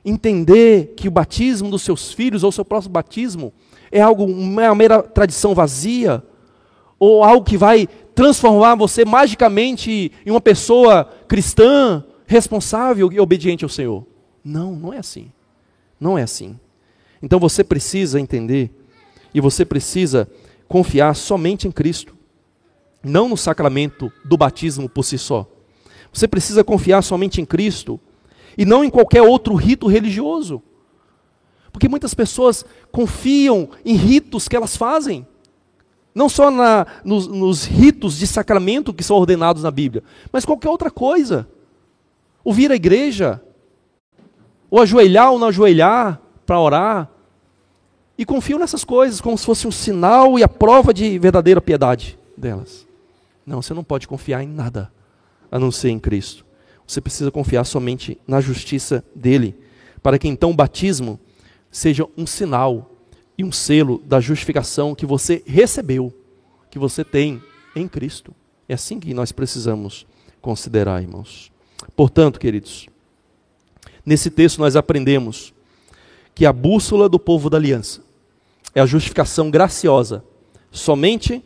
entender que o batismo dos seus filhos ou o seu próximo batismo é algo, uma mera tradição vazia, ou algo que vai transformar você magicamente em uma pessoa cristã, responsável e obediente ao Senhor. Não, não é assim. Não é assim. Então você precisa entender e você precisa confiar somente em Cristo, não no sacramento do batismo por si só. Você precisa confiar somente em Cristo e não em qualquer outro rito religioso. Porque muitas pessoas confiam em ritos que elas fazem. Não só na, nos, nos, ritos de sacramento que são ordenados na Bíblia, mas qualquer outra coisa. O vir à igreja, ou ajoelhar ou não ajoelhar para orar, e confiam nessas coisas como se fosse um sinal e a prova de verdadeira piedade delas. Não, você não pode confiar em nada a não ser em Cristo. Você precisa confiar somente na justiça dele, para que então o batismo seja um sinal e um selo da justificação que você recebeu, que você tem em Cristo. É assim que nós precisamos considerar, irmãos. Portanto, queridos, nesse texto nós aprendemos que a bússola do povo da aliança é a justificação graciosa, somente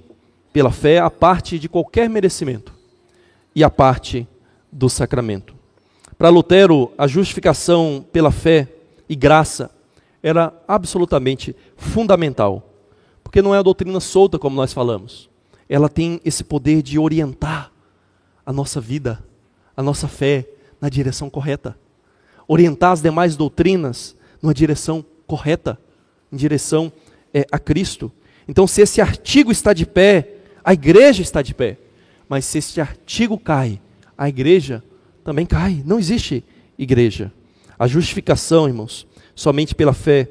pela fé, a parte de qualquer merecimento e a parte do sacramento. Para Lutero, a justificação pela fé e graça era absolutamente fundamental, porque não é a doutrina solta como nós falamos. Ela tem esse poder de orientar a nossa vida, a nossa fé na direção correta. Orientar as demais doutrinas numa direção correta, em direção é, a Cristo. Então, se esse artigo está de pé, a igreja está de pé. Mas se esse artigo cai, a igreja também cai. Não existe igreja. A justificação, irmãos, somente pela fé.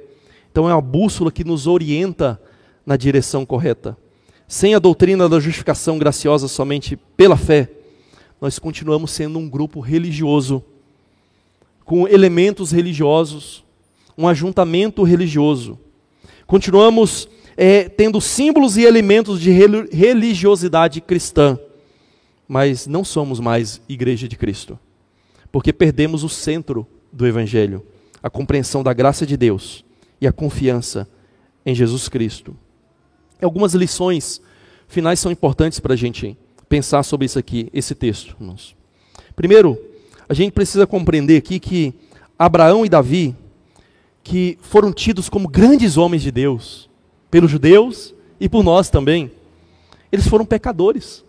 Então é uma bússola que nos orienta na direção correta. Sem a doutrina da justificação graciosa somente pela fé, nós continuamos sendo um grupo religioso, com elementos religiosos, um ajuntamento religioso. Continuamos é, tendo símbolos e elementos de religiosidade cristã, mas não somos mais igreja de Cristo, porque perdemos o centro do Evangelho, a compreensão da graça de Deus e a confiança em Jesus Cristo. Algumas lições finais são importantes para a gente pensar sobre isso aqui, esse texto, irmãos. Primeiro, a gente precisa compreender aqui que Abraão e Davi que foram tidos como grandes homens de Deus, pelos judeus e por nós também. Eles foram pecadores.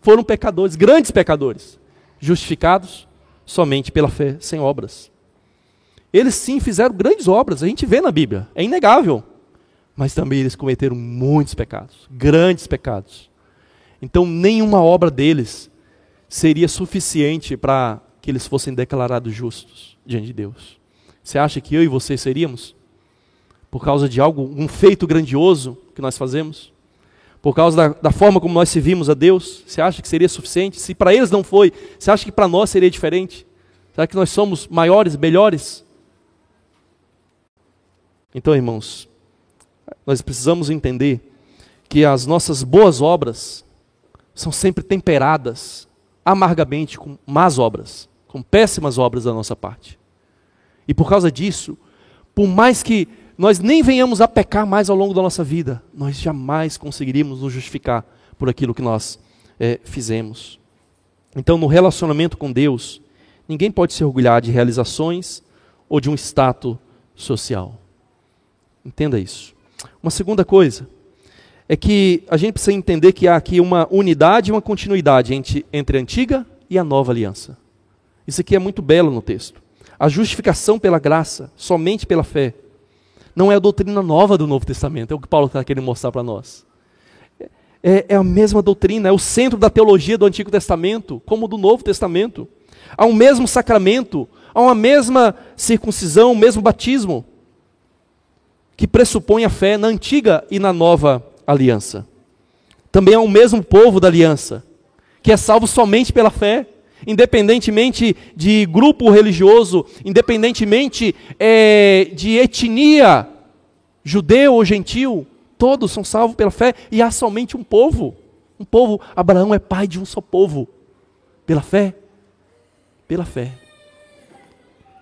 Foram pecadores, grandes pecadores, justificados somente pela fé, sem obras. Eles sim fizeram grandes obras, a gente vê na Bíblia, é inegável. Mas também eles cometeram muitos pecados, grandes pecados. Então, nenhuma obra deles seria suficiente para que eles fossem declarados justos diante de Deus. Você acha que eu e você seríamos? Por causa de algo, um feito grandioso que nós fazemos? Por causa da, da forma como nós servimos a Deus? Você acha que seria suficiente? Se para eles não foi, você acha que para nós seria diferente? Será que nós somos maiores, melhores? Então, irmãos, nós precisamos entender que as nossas boas obras são sempre temperadas amargamente com más obras, com péssimas obras da nossa parte. E por causa disso, por mais que nós nem venhamos a pecar mais ao longo da nossa vida, nós jamais conseguiríamos nos justificar por aquilo que nós é, fizemos. Então, no relacionamento com Deus, ninguém pode se orgulhar de realizações ou de um status social. Entenda isso. Uma segunda coisa é que a gente precisa entender que há aqui uma unidade e uma continuidade entre, entre a antiga e a nova aliança. Isso aqui é muito belo no texto. A justificação pela graça, somente pela fé, não é a doutrina nova do Novo Testamento, é o que Paulo está querendo mostrar para nós. É, é, a mesma doutrina, é o centro da teologia do Antigo Testamento, como do Novo Testamento. Há um mesmo sacramento, há uma mesma circuncisão, o mesmo batismo, que pressupõe a fé na antiga e na nova aliança. Também há o mesmo povo da aliança, que é salvo somente pela fé independentemente de grupo religioso, independentemente é, de etnia, judeu ou gentil, todos são salvos pela fé e há somente um povo. Um povo, Abraão é pai de um só povo. Pela fé? Pela fé.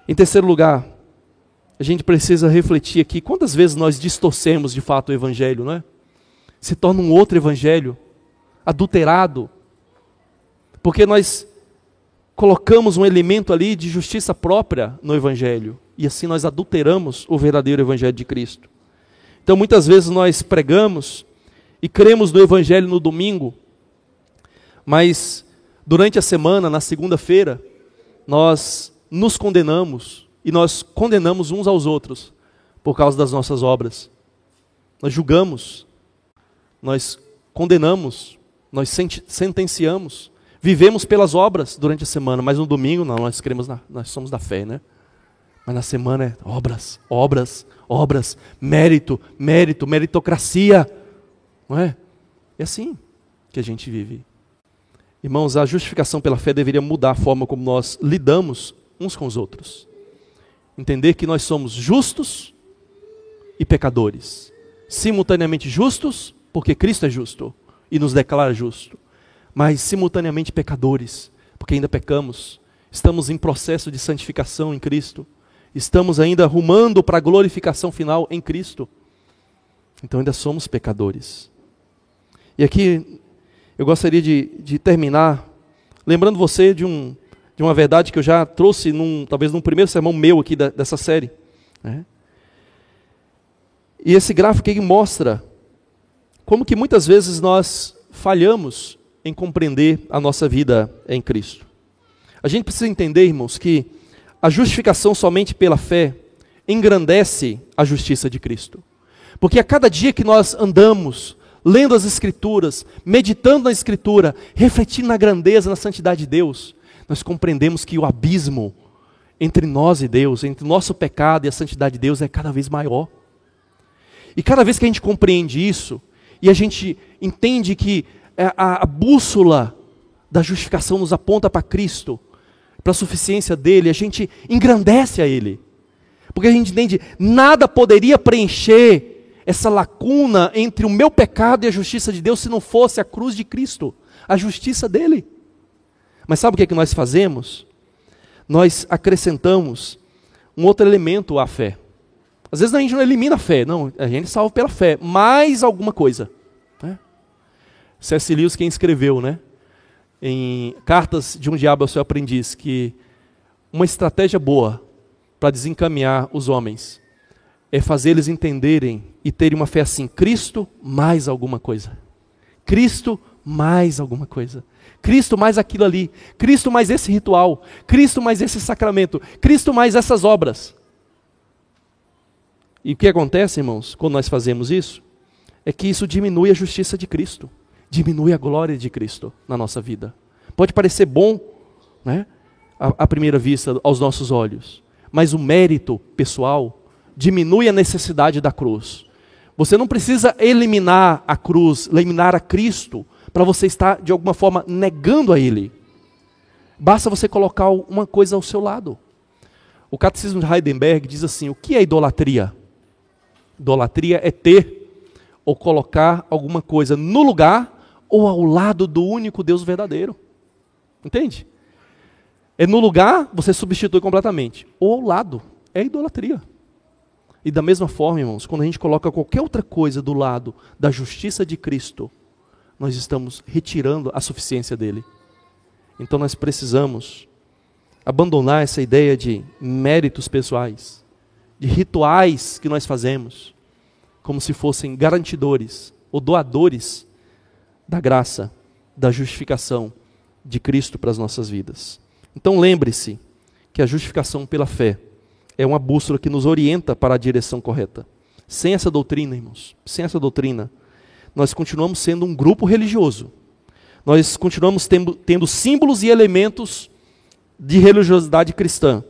Em terceiro lugar, a gente precisa refletir aqui quantas vezes nós distorcemos de fato o evangelho, não é? Se torna um outro evangelho, adulterado, porque nós colocamos um elemento ali de justiça própria no evangelho e assim nós adulteramos o verdadeiro evangelho de Cristo. Então muitas vezes nós pregamos e cremos no evangelho no domingo, mas durante a semana, na segunda-feira, nós nos condenamos e nós condenamos uns aos outros por causa das nossas obras. Nós julgamos, nós condenamos, nós sentenciamos, vivemos pelas obras durante a semana, mas no domingo não, nós cremos na, nós somos da fé, né? Mas na semana é obras, obras, obras, mérito, mérito, meritocracia, não é? É assim que a gente vive. Irmãos, a justificação pela fé deveria mudar a forma como nós lidamos uns com os outros entender que nós somos justos e pecadores. Simultaneamente justos, porque Cristo é justo e nos declara justo, mas simultaneamente pecadores, porque ainda pecamos. Estamos em processo de santificação em Cristo. Estamos ainda rumando para a glorificação final em Cristo. Então ainda somos pecadores. E aqui eu gostaria de, de terminar lembrando você de um, de uma verdade que eu já trouxe, num, talvez num primeiro sermão meu aqui da, dessa série. Né? E esse gráfico aqui mostra como que muitas vezes nós falhamos em compreender a nossa vida em Cristo. A gente precisa entender, irmãos, que a justificação somente pela fé engrandece a justiça de Cristo. Porque a cada dia que nós andamos, lendo as Escrituras, meditando na Escritura, refletindo na grandeza, na santidade de Deus, nós compreendemos que o abismo entre nós e Deus, entre o nosso pecado e a santidade de Deus é cada vez maior. E cada vez que a gente compreende isso, e a gente entende que é, a, a bússola da justificação nos aponta para Cristo, para a suficiência dele, a gente engrandece a Ele. Porque a gente entende, nada poderia preencher essa lacuna entre o meu pecado e a justiça de Deus se não fosse a cruz de Cristo, a justiça dele. Mas sabe o que, é que nós fazemos? Nós acrescentamos um outro elemento à fé. Às vezes a gente não elimina a fé, não, a gente salva pela fé, mais alguma coisa. Né? C.S. Lewis quem escreveu, né? Em Cartas de um Diabo ao Seu Aprendiz, que uma estratégia boa para desencaminhar os homens é fazer eles entenderem e terem uma fé assim: Cristo mais alguma coisa. Cristo mais alguma coisa. Cristo mais aquilo ali, Cristo mais esse ritual, Cristo mais esse sacramento, Cristo mais essas obras. E o que acontece, irmãos, quando nós fazemos isso? É que isso diminui a justiça de Cristo, diminui a glória de Cristo na nossa vida. Pode parecer bom, né, à, primeira vista, aos nossos olhos, mas o mérito pessoal diminui a necessidade da cruz. Você não precisa eliminar a cruz, eliminar a Cristo para você estar de alguma forma negando a Ele. Basta você colocar uma coisa ao seu lado. O Catecismo de Heidelberg diz assim: o que é idolatria? Idolatria é ter ou colocar alguma coisa no lugar ou ao lado do único Deus verdadeiro. Entende? É no lugar, você substitui completamente. Ou ao lado, é idolatria. E da mesma forma, irmãos, quando a gente coloca qualquer outra coisa do lado da justiça de Cristo, nós estamos retirando a suficiência dele. Então nós precisamos abandonar essa ideia de méritos pessoais, de rituais que nós fazemos, como se fossem garantidores ou doadores da graça, da justificação de Cristo para as nossas vidas. Então lembre-se que a justificação pela fé é uma bússola que nos orienta para a direção correta. Sem essa doutrina, irmãos, sem essa doutrina, nós continuamos sendo um grupo religioso. Nós continuamos tendo, tendo símbolos e elementos de religiosidade cristã,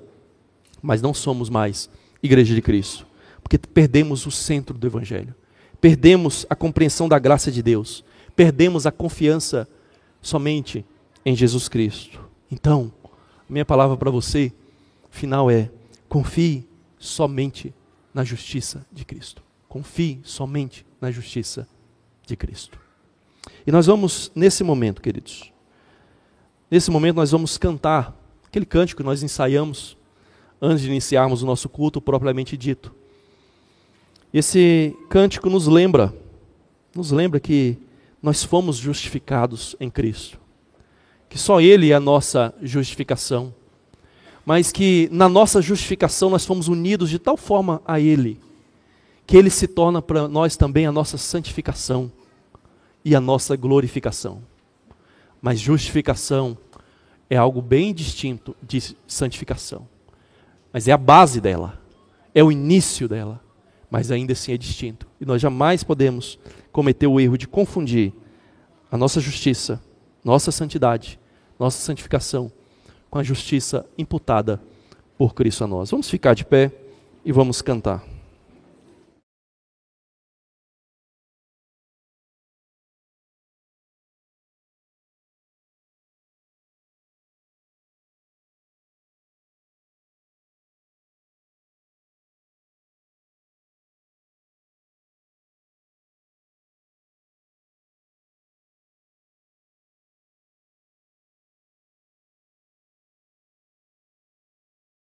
mas não somos mais igreja de Cristo, porque perdemos o centro do Evangelho, perdemos a compreensão da graça de Deus, perdemos a confiança somente em Jesus Cristo. Então, minha palavra para você, final é: confie somente na justiça de Cristo. Confie somente na justiça de Cristo. E nós vamos, nesse momento, queridos, nesse momento nós vamos cantar aquele cântico que nós ensaiamos antes de iniciarmos o nosso culto propriamente dito. Esse cântico nos lembra, nos lembra que nós fomos justificados em Cristo. Que só Ele é a nossa justificação. Mas que na nossa justificação nós fomos unidos de tal forma a Ele, que Ele se torna para nós também a nossa santificação e a nossa glorificação. Mas justificação é algo bem distinto de santificação. Mas é a base dela, é o início dela, mas ainda assim é distinto. E nós jamais podemos cometer o erro de confundir a nossa justiça, nossa santidade, nossa santificação com a justiça imputada por Cristo a nós. Vamos ficar de pé e vamos cantar.